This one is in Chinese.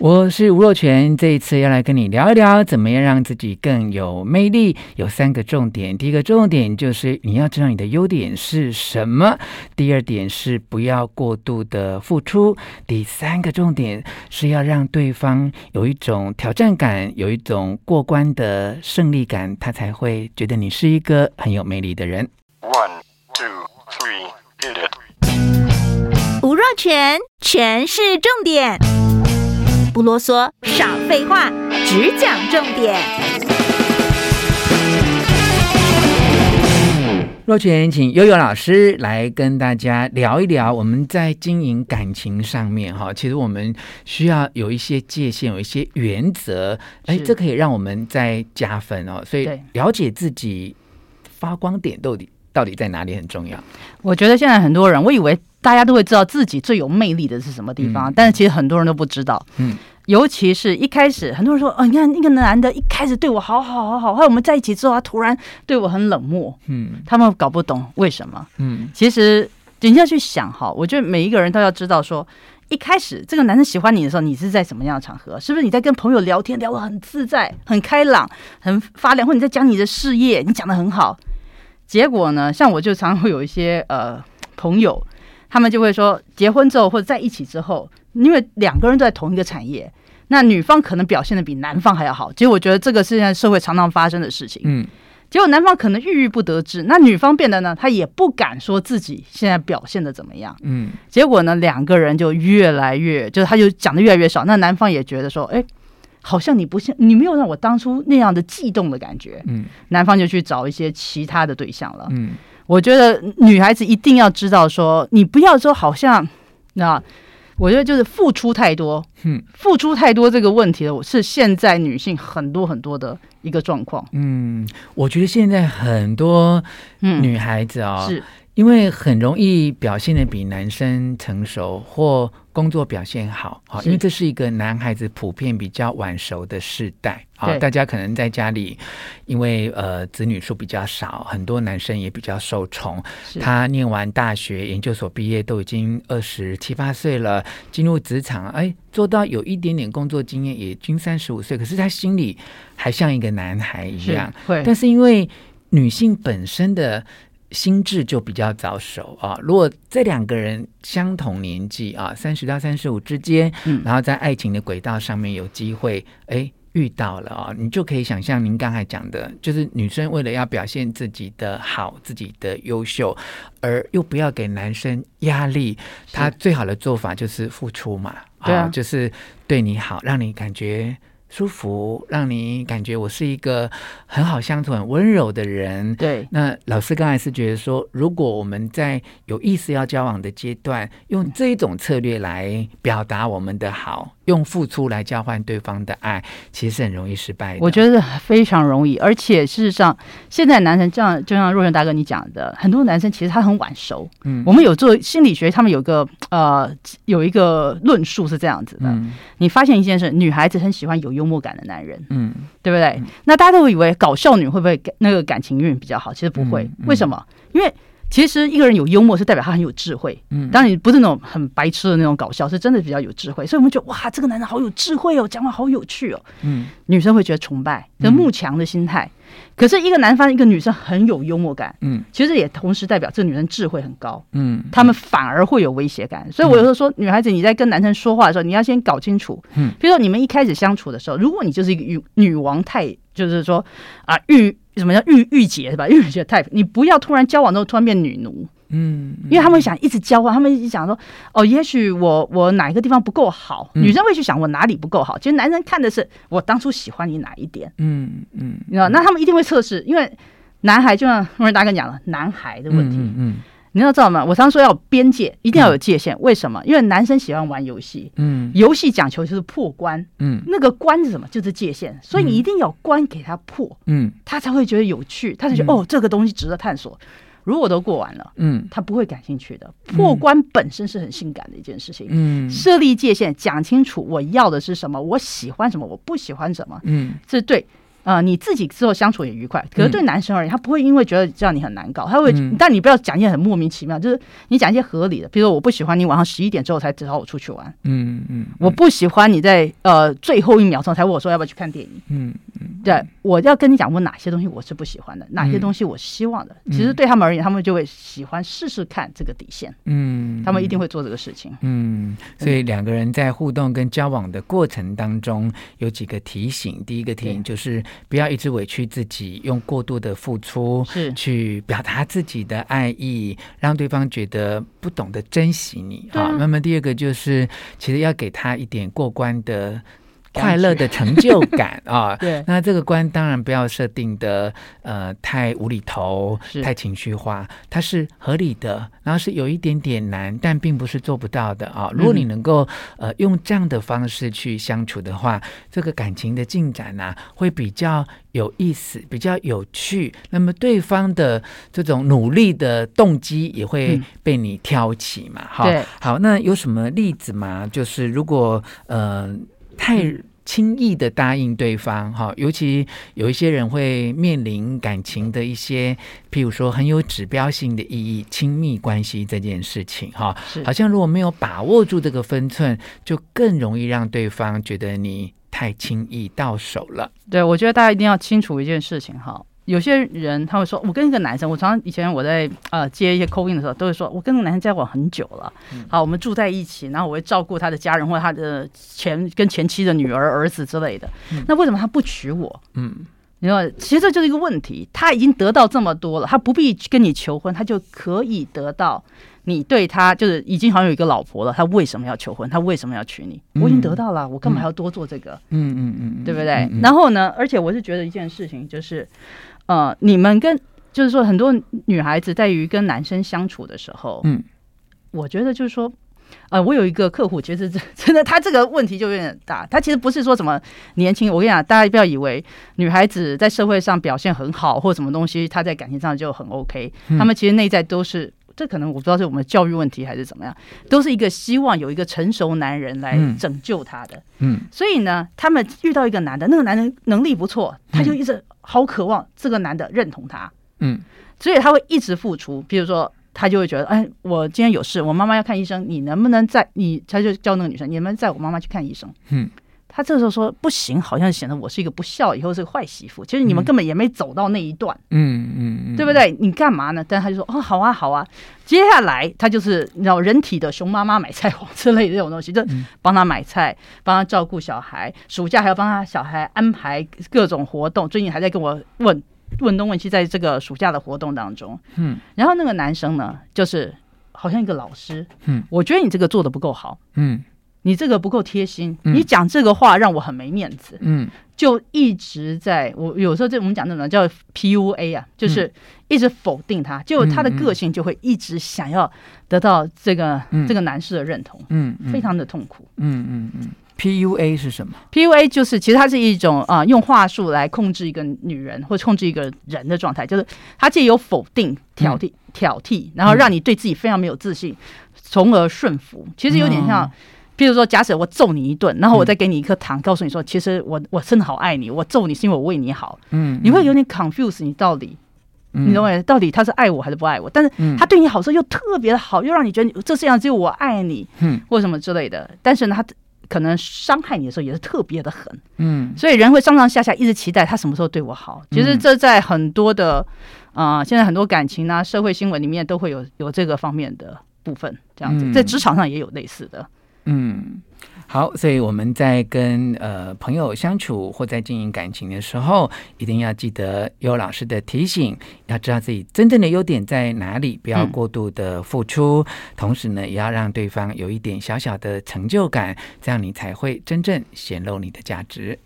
我是吴若权，这一次要来跟你聊一聊，怎么样让自己更有魅力。有三个重点，第一个重点就是你要知道你的优点是什么；第二点是不要过度的付出；第三个重点是要让对方有一种挑战感，有一种过关的胜利感，他才会觉得你是一个很有魅力的人。One, two, three, hit it. 吴若权，权式重点。不啰嗦，少废话，只讲重点。若泉，请悠悠老师来跟大家聊一聊，我们在经营感情上面，哈，其实我们需要有一些界限，有一些原则，哎，这可以让我们再加分哦。所以，了解自己发光点到底到底在哪里很重要。我觉得现在很多人，我以为。大家都会知道自己最有魅力的是什么地方，嗯、但是其实很多人都不知道。嗯，尤其是一开始，很多人说：“哦，你看那个男的，一开始对我好好好好，后来我们在一起之后，他突然对我很冷漠。”嗯，他们搞不懂为什么。嗯，其实人家去想哈，我觉得每一个人都要知道说，一开始这个男生喜欢你的时候，你是在什么样的场合？是不是你在跟朋友聊天聊得很自在、很开朗、很发亮，或者你在讲你的事业，你讲得很好？结果呢，像我就常常会有一些呃朋友。他们就会说，结婚之后或者在一起之后，因为两个人都在同一个产业，那女方可能表现的比男方还要好。其实我觉得这个是现在社会常常发生的事情。嗯，结果男方可能郁郁不得志，那女方变得呢，她也不敢说自己现在表现的怎么样。嗯，结果呢，两个人就越来越，就是他就讲的越来越少。那男方也觉得说，哎，好像你不像，你没有让我当初那样的悸动的感觉。嗯，男方就去找一些其他的对象了。嗯。我觉得女孩子一定要知道说，你不要说好像，那我觉得就是付出太多，嗯，付出太多这个问题的，是现在女性很多很多的一个状况。嗯，我觉得现在很多女孩子啊、哦，是因为很容易表现的比男生成熟或。工作表现好，好，因为这是一个男孩子普遍比较晚熟的世代，好，大家可能在家里，因为呃子女数比较少，很多男生也比较受宠。他念完大学、研究所毕业都已经二十七八岁了，进入职场，哎，做到有一点点工作经验，也均三十五岁，可是他心里还像一个男孩一样。会，但是因为女性本身的。心智就比较早熟啊。如果这两个人相同年纪啊，三十到三十五之间，嗯，然后在爱情的轨道上面有机会，哎，遇到了啊，你就可以想象您刚才讲的，就是女生为了要表现自己的好、自己的优秀，而又不要给男生压力，她最好的做法就是付出嘛，啊，啊，就是对你好，让你感觉。舒服，让你感觉我是一个很好相处、很温柔的人。对，那老师刚才是觉得说，如果我们在有意思要交往的阶段，用这一种策略来表达我们的好。用付出来交换对方的爱，其实是很容易失败的。我觉得非常容易，而且事实上，现在男生这样，就像若权大哥你讲的，很多男生其实他很晚熟。嗯，我们有做心理学，他们有个呃有一个论述是这样子的：嗯、你发现一件事，女孩子很喜欢有幽默感的男人，嗯，对不对？嗯、那大家都以为搞笑女会不会那个感情运比较好？其实不会，嗯、为什么？因为其实一个人有幽默是代表他很有智慧，嗯，当然不是那种很白痴的那种搞笑，是真的比较有智慧。所以我们觉得哇，这个男人好有智慧哦，讲话好有趣哦，嗯，女生会觉得崇拜，跟慕强的心态。可是一个男方一个女生很有幽默感，嗯，其实也同时代表这个女生智慧很高，嗯，他们反而会有威胁感。所以我有时候说，女孩子你在跟男生说话的时候，你要先搞清楚，嗯，比如说你们一开始相处的时候，如果你就是一个女女王太，就是说啊御。什么叫御御姐是吧？御姐 type，你不要突然交往之后突然变女奴，嗯，因为他们想一直交换，他们一直想说，哦，也许我我哪一个地方不够好，女生会去想我哪里不够好。其实男生看的是我当初喜欢你哪一点，嗯嗯，你知道，那他们一定会测试，因为男孩就像若权大哥讲了，男孩的问题，嗯。你要知道吗？我常常说要有边界，一定要有界限。为什么？因为男生喜欢玩游戏，嗯，游戏讲求就是破关，嗯，那个关是什么？就是界限。所以你一定要关给他破，嗯，他才会觉得有趣，他才觉得哦，这个东西值得探索。如果都过完了，嗯，他不会感兴趣的。破关本身是很性感的一件事情，嗯，设立界限，讲清楚我要的是什么，我喜欢什么，我不喜欢什么，嗯，这对。呃，你自己之后相处也愉快，可是对男生而言，他不会因为觉得这样你很难搞，他会，嗯、但你不要讲一些很莫名其妙，就是你讲一些合理的，比如说我不喜欢你晚上十一点之后才找我出去玩，嗯嗯，嗯。我不喜欢你在呃最后一秒钟才问我说要不要去看电影，嗯嗯，对，我要跟你讲我哪些东西我是不喜欢的，哪些东西我希望的，嗯、其实对他们而言，他们就会喜欢试试看这个底线，嗯，他们一定会做这个事情，嗯，所以两个人在互动跟交往的过程当中有几个提醒，第一个提醒就是不要一直委。屈自己用过度的付出是去表达自己的爱意，让对方觉得不懂得珍惜你。好、啊，那么第二个就是，其实要给他一点过关的。快乐的成就感啊，对，那这个关当然不要设定的呃太无厘头，太情绪化，它是合理的，然后是有一点点难，但并不是做不到的啊。如果你能够呃用这样的方式去相处的话，这个感情的进展呢、啊、会比较有意思，比较有趣。那么对方的这种努力的动机也会被你挑起嘛？哈、嗯，好，那有什么例子吗？就是如果呃。太轻易的答应对方，哈，尤其有一些人会面临感情的一些，譬如说很有指标性的意义，亲密关系这件事情，哈，好像如果没有把握住这个分寸，就更容易让对方觉得你太轻易到手了。对，我觉得大家一定要清楚一件事情，哈。有些人他会说，我跟一个男生，我常常以前我在呃接一些 call in 的时候，都会说我跟那个男生交往很久了，好，我们住在一起，然后我会照顾他的家人或者他的前跟前妻的女儿、儿子之类的。那为什么他不娶我？嗯，你知道，其实这就是一个问题。他已经得到这么多了，他不必跟你求婚，他就可以得到你对他就是已经好像有一个老婆了。他为什么要求婚？他为什么要娶你？我已经得到了，我干嘛还要多做这个？嗯嗯嗯，对不对？然后呢，而且我是觉得一件事情就是。呃，你们跟就是说，很多女孩子在于跟男生相处的时候，嗯，我觉得就是说，呃，我有一个客户，其实真的，他这个问题就有点大。他其实不是说什么年轻，我跟你讲，大家不要以为女孩子在社会上表现很好或什么东西，她在感情上就很 OK。他们其实内在都是。这可能我不知道是我们教育问题还是怎么样，都是一个希望有一个成熟男人来拯救他的。嗯，所以呢，他们遇到一个男的，那个男人能力不错，他就一直好渴望这个男的认同他。嗯，所以他会一直付出。比如说，他就会觉得，哎，我今天有事，我妈妈要看医生，你能不能载你？他就叫那个女生，你能不能载我妈妈去看医生？嗯。他这时候说不行，好像显得我是一个不孝，以后是个坏媳妇。其实你们根本也没走到那一段，嗯嗯嗯，对不对？你干嘛呢？但他就说哦，好啊，好啊。接下来他就是你知道人体的熊妈妈买菜王之类的这种东西，就帮他买菜，帮他照顾小孩，暑假还要帮他小孩安排各种活动。最近还在跟我问问东问西，在这个暑假的活动当中，嗯，然后那个男生呢，就是好像一个老师，嗯，我觉得你这个做的不够好，嗯。你这个不够贴心，嗯、你讲这个话让我很没面子，嗯，就一直在我有时候这我们讲那种叫 PUA 啊，就是一直否定他，就他的个性就会一直想要得到这个、嗯、这个男士的认同，嗯，嗯非常的痛苦，嗯嗯嗯。PUA 是什么？PUA 就是其实它是一种啊、呃，用话术来控制一个女人或控制一个人的状态，就是他借由否定、挑剔、挑剔，然后让你对自己非常没有自信，从而顺服。其实有点像。比如说，假设我揍你一顿，然后我再给你一颗糖，告诉你说，其实我我真的好爱你，我揍你是因为我为你好。嗯，你会有点 confuse，你到底，你认为到底他是爱我还是不爱我？但是他对你好时候又特别的好，又让你觉得这世界上只有我爱你，嗯，或什么之类的。但是呢，他可能伤害你的时候也是特别的狠，嗯。所以人会上上下下一直期待他什么时候对我好。其实这在很多的啊、呃，现在很多感情啊、社会新闻里面都会有有这个方面的部分，这样子，在职场上也有类似的。嗯，好，所以我们在跟呃朋友相处或在经营感情的时候，一定要记得有老师的提醒，要知道自己真正的优点在哪里，不要过度的付出，嗯、同时呢，也要让对方有一点小小的成就感，这样你才会真正显露你的价值。